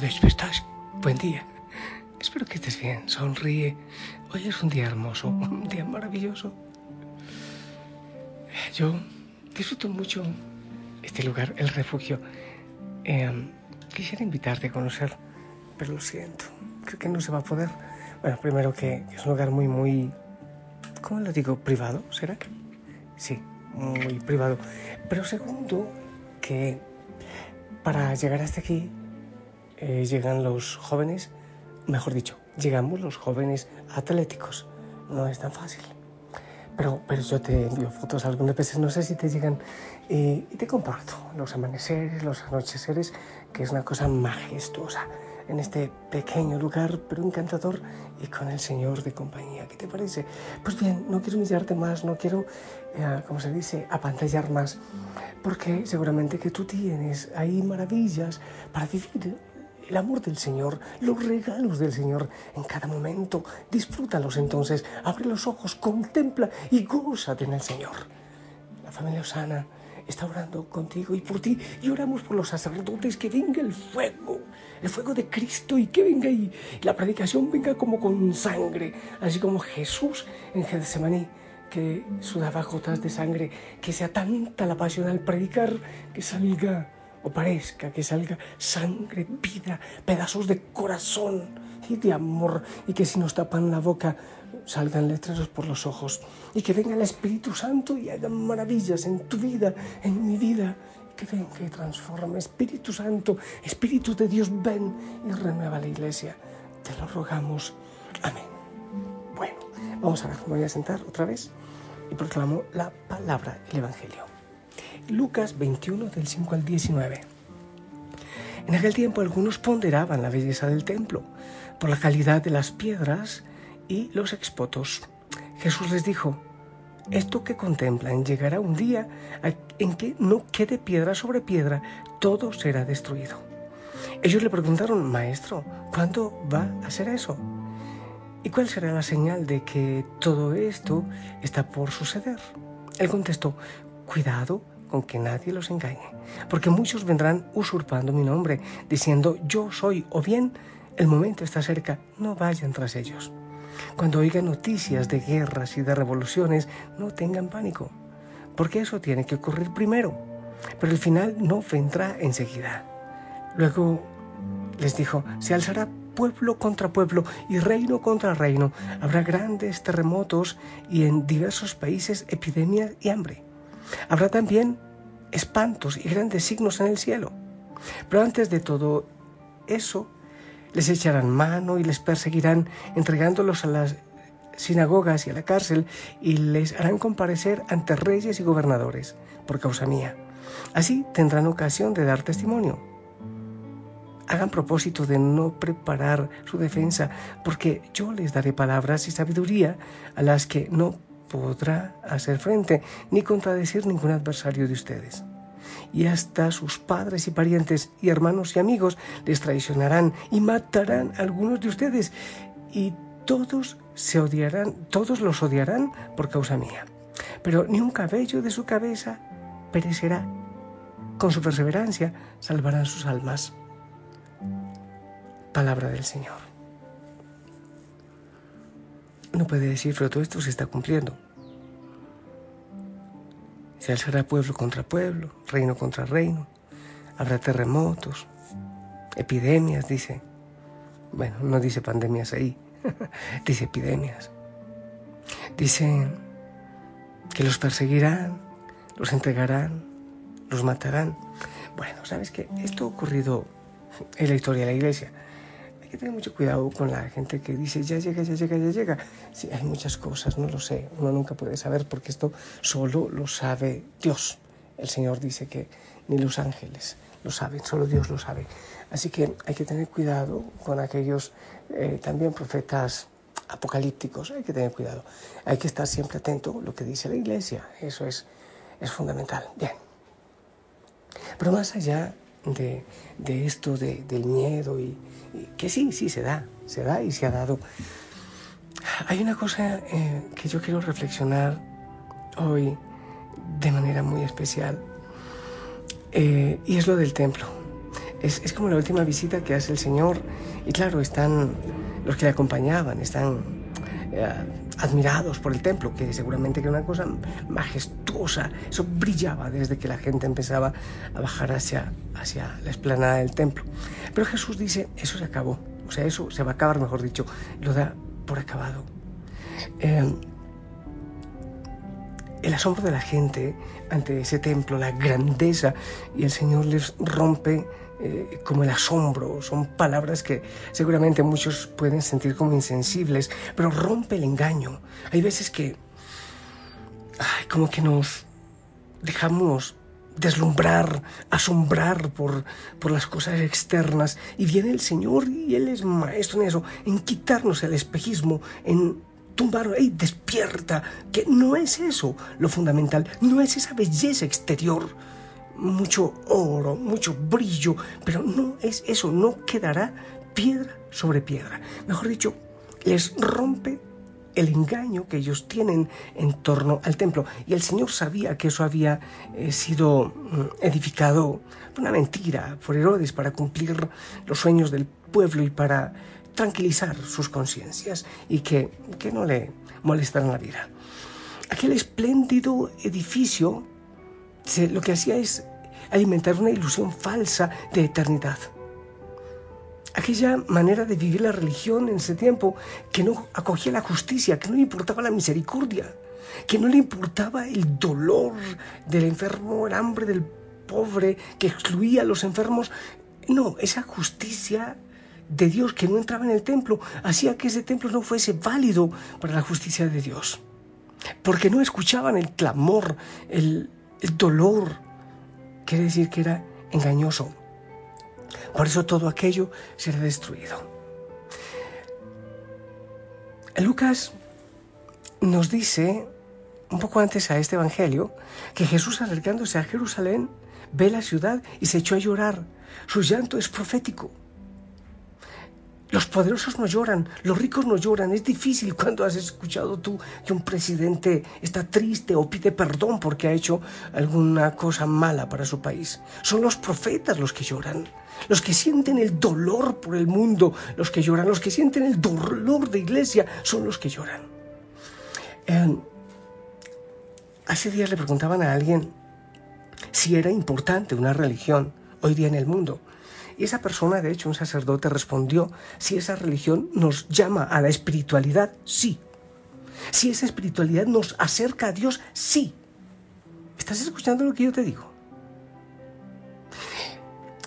¿dónde estás? Buen día. Espero que estés bien. Sonríe. Hoy es un día hermoso, un día maravilloso. Yo disfruto mucho este lugar, el refugio. Em, quisiera invitarte a conocer, pero lo siento, creo que no se va a poder. Bueno, primero que es un lugar muy, muy, ¿cómo lo digo? ¿Privado? ¿Será? Sí, muy privado. Pero segundo, que para llegar hasta aquí eh, llegan los jóvenes, mejor dicho, llegamos los jóvenes atléticos. No es tan fácil. Pero, pero yo te envío fotos algunas veces, no sé si te llegan, y te comparto los amaneceres, los anocheceres, que es una cosa majestuosa en este pequeño lugar, pero encantador, y con el Señor de compañía. ¿Qué te parece? Pues bien, no quiero humillarte más, no quiero, eh, como se dice, apantallar más, porque seguramente que tú tienes ahí maravillas para vivir el amor del Señor, los regalos del Señor en cada momento. Disfrútalos entonces, abre los ojos, contempla y gózate en el Señor. La familia Osana está orando contigo y por ti y oramos por los sacerdotes que venga el fuego, el fuego de Cristo y que venga y la predicación venga como con sangre, así como Jesús en Getsemaní que sudaba gotas de sangre, que sea tanta la pasión al predicar que salga o parezca que salga sangre, vida, pedazos de corazón y de amor, y que si nos tapan la boca salgan letreros por los ojos, y que venga el Espíritu Santo y haga maravillas en tu vida, en mi vida, que venga y transforme. Espíritu Santo, Espíritu de Dios, ven y renueva la iglesia. Te lo rogamos. Amén. Bueno, vamos a ver, me voy a sentar otra vez y proclamo la palabra, el Evangelio. Lucas 21 del 5 al 19. En aquel tiempo algunos ponderaban la belleza del templo por la calidad de las piedras y los expotos. Jesús les dijo, esto que contemplan llegará un día en que no quede piedra sobre piedra, todo será destruido. Ellos le preguntaron, Maestro, ¿cuándo va a ser eso? ¿Y cuál será la señal de que todo esto está por suceder? Él contestó, Cuidado con que nadie los engañe, porque muchos vendrán usurpando mi nombre, diciendo yo soy, o bien el momento está cerca, no vayan tras ellos. Cuando oigan noticias de guerras y de revoluciones, no tengan pánico, porque eso tiene que ocurrir primero, pero el final no vendrá enseguida. Luego les dijo, se alzará pueblo contra pueblo y reino contra reino. Habrá grandes terremotos y en diversos países epidemias y hambre. Habrá también espantos y grandes signos en el cielo. Pero antes de todo eso, les echarán mano y les perseguirán, entregándolos a las sinagogas y a la cárcel, y les harán comparecer ante reyes y gobernadores por causa mía. Así tendrán ocasión de dar testimonio. Hagan propósito de no preparar su defensa, porque yo les daré palabras y sabiduría a las que no podrá hacer frente ni contradecir ningún adversario de ustedes. Y hasta sus padres y parientes y hermanos y amigos les traicionarán y matarán a algunos de ustedes y todos se odiarán, todos los odiarán por causa mía. Pero ni un cabello de su cabeza perecerá. Con su perseverancia salvarán sus almas. Palabra del Señor. Uno puede decir, pero todo esto se está cumpliendo. Se alzará pueblo contra pueblo, reino contra reino. Habrá terremotos, epidemias, dice. Bueno, no dice pandemias ahí, dice epidemias. Dice que los perseguirán, los entregarán, los matarán. Bueno, ¿sabes qué? Esto ha ocurrido en la historia de la iglesia que tener mucho cuidado con la gente que dice ya llega, ya llega, ya llega. Sí, hay muchas cosas, no lo sé, uno nunca puede saber porque esto solo lo sabe Dios. El Señor dice que ni los ángeles lo saben, solo Dios lo sabe. Así que hay que tener cuidado con aquellos eh, también profetas apocalípticos, hay que tener cuidado. Hay que estar siempre atento a lo que dice la iglesia, eso es, es fundamental. Bien. Pero más allá de, esto, del miedo, y, que sí, sí, se da, se da y se ha dado. Hay una cosa eh, que yo quiero reflexionar hoy de manera muy especial, eh, y es lo del templo. Es, es, como la última visita que hace el Señor y claro, están los que le acompañaban, están eh, admirados por el templo, que seguramente era una cosa majestuosa, eso brillaba desde que la gente empezaba a bajar hacia, hacia la explanada del templo. Pero Jesús dice, eso se acabó, o sea, eso se va a acabar, mejor dicho, lo da por acabado. Eh, el asombro de la gente ante ese templo, la grandeza, y el Señor les rompe eh, como el asombro, son palabras que seguramente muchos pueden sentir como insensibles, pero rompe el engaño. Hay veces que, ay, como que nos dejamos deslumbrar, asombrar por, por las cosas externas, y viene el Señor y Él es maestro en eso, en quitarnos el espejismo, en tumbar, hey, despierta, que no es eso lo fundamental, no es esa belleza exterior, mucho oro, mucho brillo, pero no es eso, no quedará piedra sobre piedra. Mejor dicho, les rompe el engaño que ellos tienen en torno al templo. Y el Señor sabía que eso había eh, sido mm, edificado por una mentira por Herodes para cumplir los sueños del pueblo y para tranquilizar sus conciencias y que, que no le molestaran la vida. Aquel espléndido edificio lo que hacía es alimentar una ilusión falsa de eternidad. Aquella manera de vivir la religión en ese tiempo que no acogía la justicia, que no le importaba la misericordia, que no le importaba el dolor del enfermo, el hambre del pobre, que excluía a los enfermos. No, esa justicia de Dios que no entraba en el templo hacía que ese templo no fuese válido para la justicia de Dios. Porque no escuchaban el clamor, el, el dolor, quiere decir que era engañoso. Por eso todo aquello será destruido. Lucas nos dice, un poco antes a este Evangelio, que Jesús acercándose a Jerusalén ve la ciudad y se echó a llorar. Su llanto es profético. Los poderosos no lloran, los ricos no lloran. Es difícil cuando has escuchado tú que un presidente está triste o pide perdón porque ha hecho alguna cosa mala para su país. Son los profetas los que lloran, los que sienten el dolor por el mundo, los que lloran, los que sienten el dolor de iglesia, son los que lloran. hace días le preguntaban a alguien si era importante una religión hoy día en el mundo. Y esa persona, de hecho, un sacerdote, respondió, si esa religión nos llama a la espiritualidad, sí. Si esa espiritualidad nos acerca a Dios, sí. ¿Estás escuchando lo que yo te digo?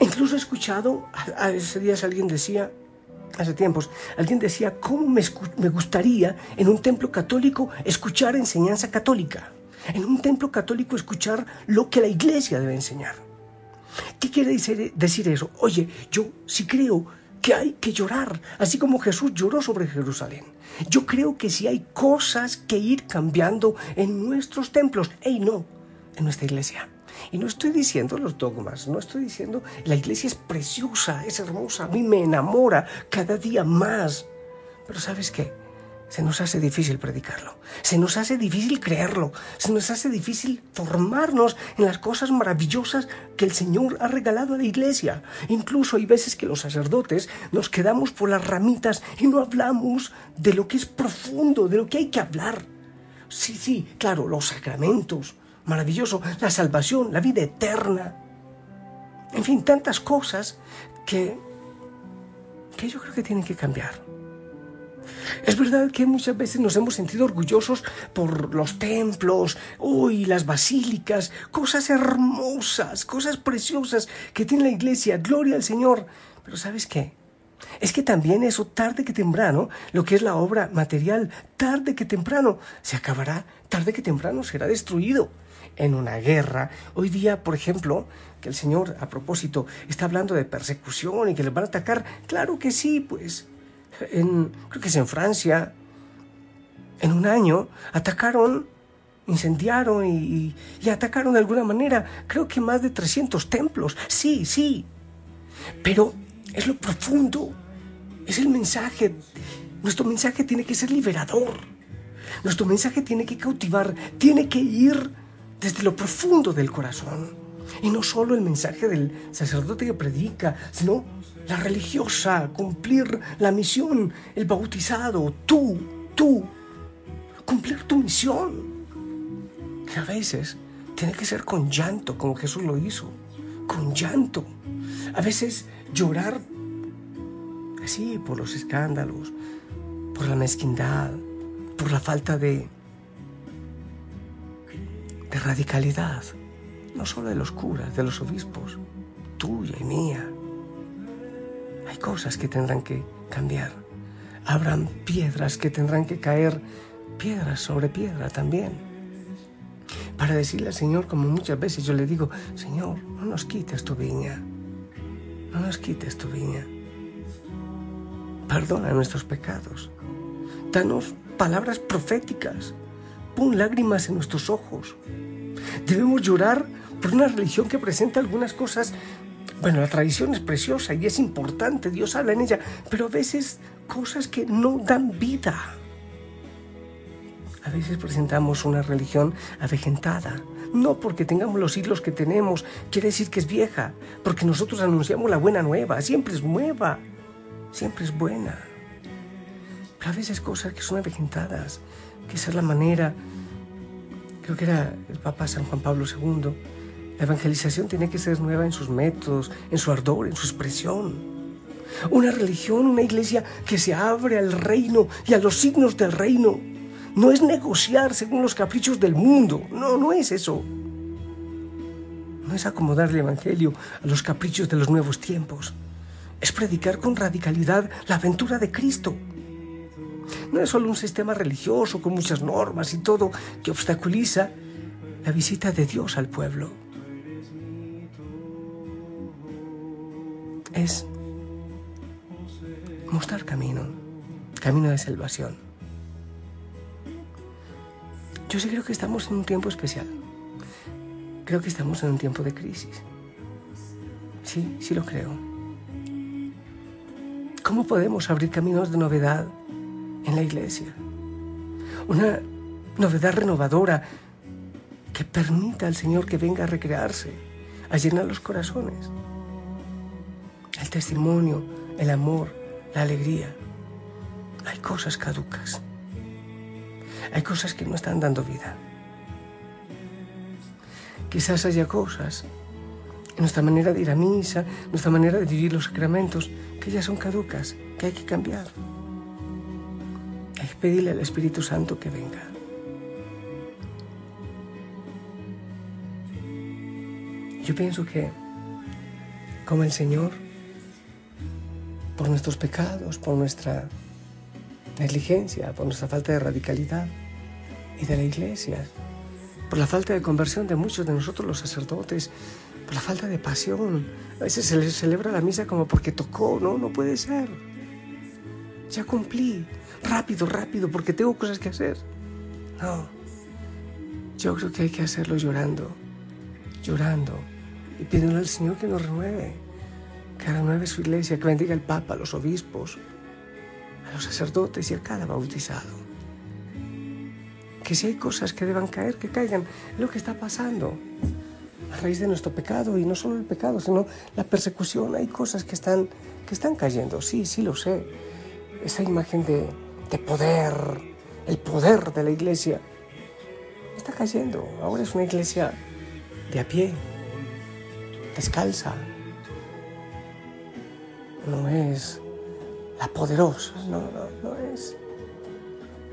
Incluso he escuchado, hace días alguien decía, hace tiempos, alguien decía, ¿cómo me, me gustaría en un templo católico escuchar enseñanza católica? En un templo católico escuchar lo que la iglesia debe enseñar. ¿Qué quiere decir eso? Oye, yo sí creo que hay que llorar, así como Jesús lloró sobre Jerusalén. Yo creo que sí hay cosas que ir cambiando en nuestros templos, ¡Ey, no! En nuestra iglesia. Y no estoy diciendo los dogmas, no estoy diciendo la iglesia es preciosa, es hermosa, a mí me enamora cada día más. Pero ¿sabes qué? Se nos hace difícil predicarlo, se nos hace difícil creerlo, se nos hace difícil formarnos en las cosas maravillosas que el Señor ha regalado a la iglesia. Incluso hay veces que los sacerdotes nos quedamos por las ramitas y no hablamos de lo que es profundo, de lo que hay que hablar. Sí, sí, claro, los sacramentos, maravilloso, la salvación, la vida eterna. En fin, tantas cosas que, que yo creo que tienen que cambiar. Es verdad que muchas veces nos hemos sentido orgullosos por los templos, uy, las basílicas, cosas hermosas, cosas preciosas que tiene la iglesia, gloria al Señor. Pero ¿sabes qué? Es que también eso tarde que temprano, lo que es la obra material, tarde que temprano se acabará, tarde que temprano será destruido en una guerra. Hoy día, por ejemplo, que el Señor, a propósito, está hablando de persecución y que les van a atacar. Claro que sí, pues en, creo que es en Francia, en un año, atacaron, incendiaron y, atacaron de alguna manera, creo que más de 300 templos. Sí, sí. Pero es lo profundo, es el mensaje. Nuestro mensaje tiene que ser liberador. Nuestro mensaje tiene que cautivar, tiene que ir desde lo profundo del corazón. Y no solo el mensaje del sacerdote que predica, sino la religiosa, cumplir la misión, el bautizado, tú, tú, cumplir tu misión. Que a veces tiene que ser con llanto, como Jesús lo hizo, con llanto. A veces llorar así por los escándalos, por la mezquindad, por la falta de, de radicalidad, no solo de los curas, de los obispos, tuya y mía. Hay cosas que tendrán que cambiar. Habrán piedras que tendrán que caer, piedras sobre piedra también. Para decirle al Señor, como muchas veces yo le digo, Señor, no nos quites tu viña, no nos quites tu viña. Perdona nuestros pecados. Danos palabras proféticas. Pon lágrimas en nuestros ojos. Debemos llorar por una religión que presenta algunas cosas. Bueno, la tradición es preciosa y es importante, Dios habla en ella, pero a veces cosas que no dan vida. A veces presentamos una religión avejentada, no porque tengamos los siglos que tenemos, quiere decir que es vieja, porque nosotros anunciamos la buena nueva, siempre es nueva, siempre es buena. Pero a veces cosas que son avejentadas, que esa es la manera, creo que era el Papa San Juan Pablo II, la evangelización tiene que ser nueva en sus métodos, en su ardor, en su expresión. Una religión, una iglesia que se abre al reino y a los signos del reino. No es negociar según los caprichos del mundo. No, no es eso. No es acomodar el Evangelio a los caprichos de los nuevos tiempos. Es predicar con radicalidad la aventura de Cristo. No es solo un sistema religioso con muchas normas y todo que obstaculiza la visita de Dios al pueblo. Es mostrar camino, camino de salvación. Yo sí creo que estamos en un tiempo especial. Creo que estamos en un tiempo de crisis. Sí, sí lo creo. ¿Cómo podemos abrir caminos de novedad en la iglesia? Una novedad renovadora que permita al Señor que venga a recrearse, a llenar los corazones el testimonio, el amor, la alegría. Hay cosas caducas. Hay cosas que no están dando vida. Quizás haya cosas en nuestra manera de ir a misa, nuestra manera de vivir los sacramentos, que ya son caducas, que hay que cambiar. Hay que pedirle al Espíritu Santo que venga. Yo pienso que, como el Señor, por nuestros pecados, por nuestra negligencia, por nuestra falta de radicalidad y de la iglesia, por la falta de conversión de muchos de nosotros los sacerdotes, por la falta de pasión. A veces se les celebra la misa como porque tocó, no, no puede ser. Ya cumplí, rápido, rápido, porque tengo cosas que hacer. No, yo creo que hay que hacerlo llorando, llorando y pidiendo al Señor que nos renueve que renueve su iglesia, que bendiga al Papa, a los obispos, a los sacerdotes y a cada bautizado. Que si hay cosas que deban caer, que caigan. lo que está pasando a raíz de nuestro pecado y no solo el pecado, sino la persecución. Hay cosas que están, que están cayendo, sí, sí lo sé. Esa imagen de, de poder, el poder de la iglesia, está cayendo. Ahora es una iglesia de a pie, descalza, no es la poderosa, no, no, no es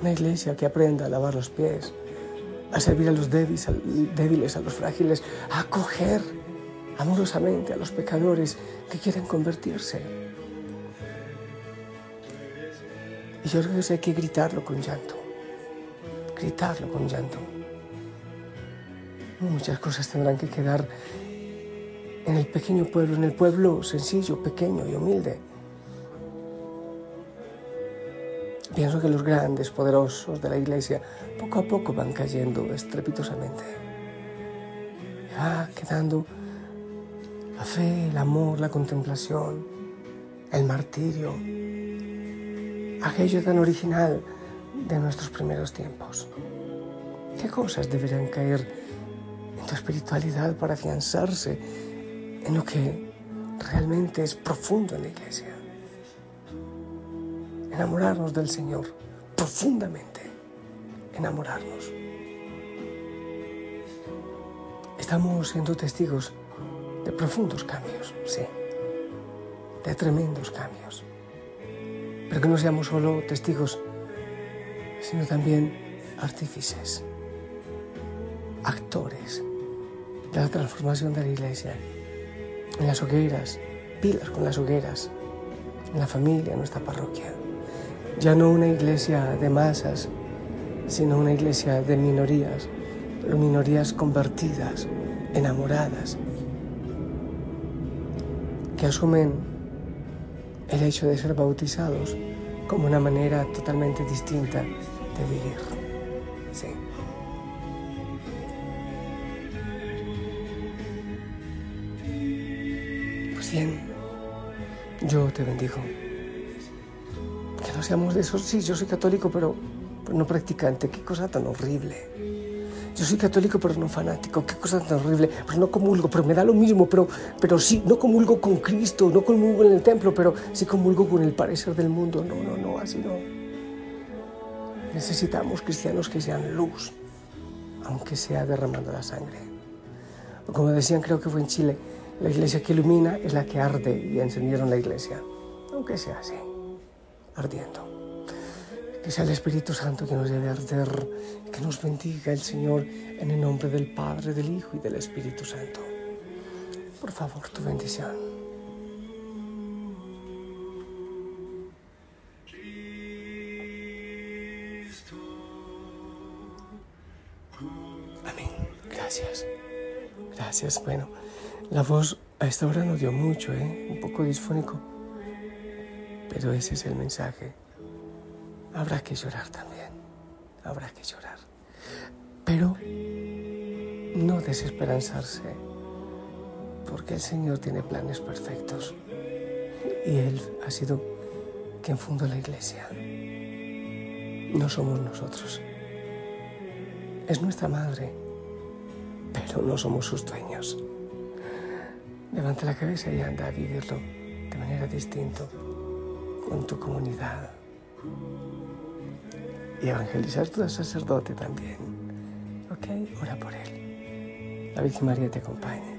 una iglesia que aprenda a lavar los pies, a servir a los débiles, débiles, a los frágiles, a acoger amorosamente a los pecadores que quieren convertirse. Y yo creo que hay que gritarlo con llanto, gritarlo con llanto. Muchas cosas tendrán que quedar en el pequeño pueblo, en el pueblo sencillo, pequeño y humilde. Pienso que los grandes, poderosos de la iglesia poco a poco van cayendo estrepitosamente. Va quedando la fe, el amor, la contemplación, el martirio, aquello tan original de nuestros primeros tiempos. ¿Qué cosas deberían caer en tu espiritualidad para afianzarse en lo que realmente es profundo en la iglesia. Enamorarnos del Señor profundamente, enamorarnos. Estamos siendo testigos de profundos cambios, sí, de tremendos cambios. Pero que no seamos solo testigos, sino también artífices, actores de la transformación de la iglesia, en las hogueras, pilas con las hogueras, en la familia, en nuestra parroquia. Ya no una iglesia de masas, sino una iglesia de minorías, pero minorías convertidas, enamoradas, que asumen el hecho de ser bautizados como una manera totalmente distinta de vivir. 100, yo te bendigo. Que no seamos de esos, sí, yo soy católico, pero, pero no practicante, qué cosa tan horrible. Yo soy católico, pero no fanático, qué cosa tan horrible. Pues no comulgo, pero me da lo mismo, pero, pero sí, no comulgo con Cristo, no comulgo en el templo, pero sí comulgo con el parecer del mundo. No, no, no, así no. Necesitamos cristianos que sean luz, aunque sea derramando la sangre. Como decían, creo que fue en Chile, la iglesia que ilumina es la que arde y encendieron la iglesia, aunque sea así, ardiendo. Que sea el Espíritu Santo que nos a arder, que nos bendiga el Señor en el nombre del Padre, del Hijo y del Espíritu Santo. Por favor, tu bendición. Amén. Gracias. Gracias. Bueno, la voz a esta hora no dio mucho, ¿eh? Un poco disfónico. Pero ese es el mensaje habrá que llorar también, habrá que llorar. Pero no desesperanzarse, porque el Señor tiene planes perfectos y Él ha sido quien fundó la iglesia. No somos nosotros. Es nuestra madre, pero no somos sus dueños. Levanta la cabeza y anda a vivirlo de manera distinta con tu comunidad y evangelizar tu sacerdote también. ¿Ok? Ora por él. La Virgen María te acompaña.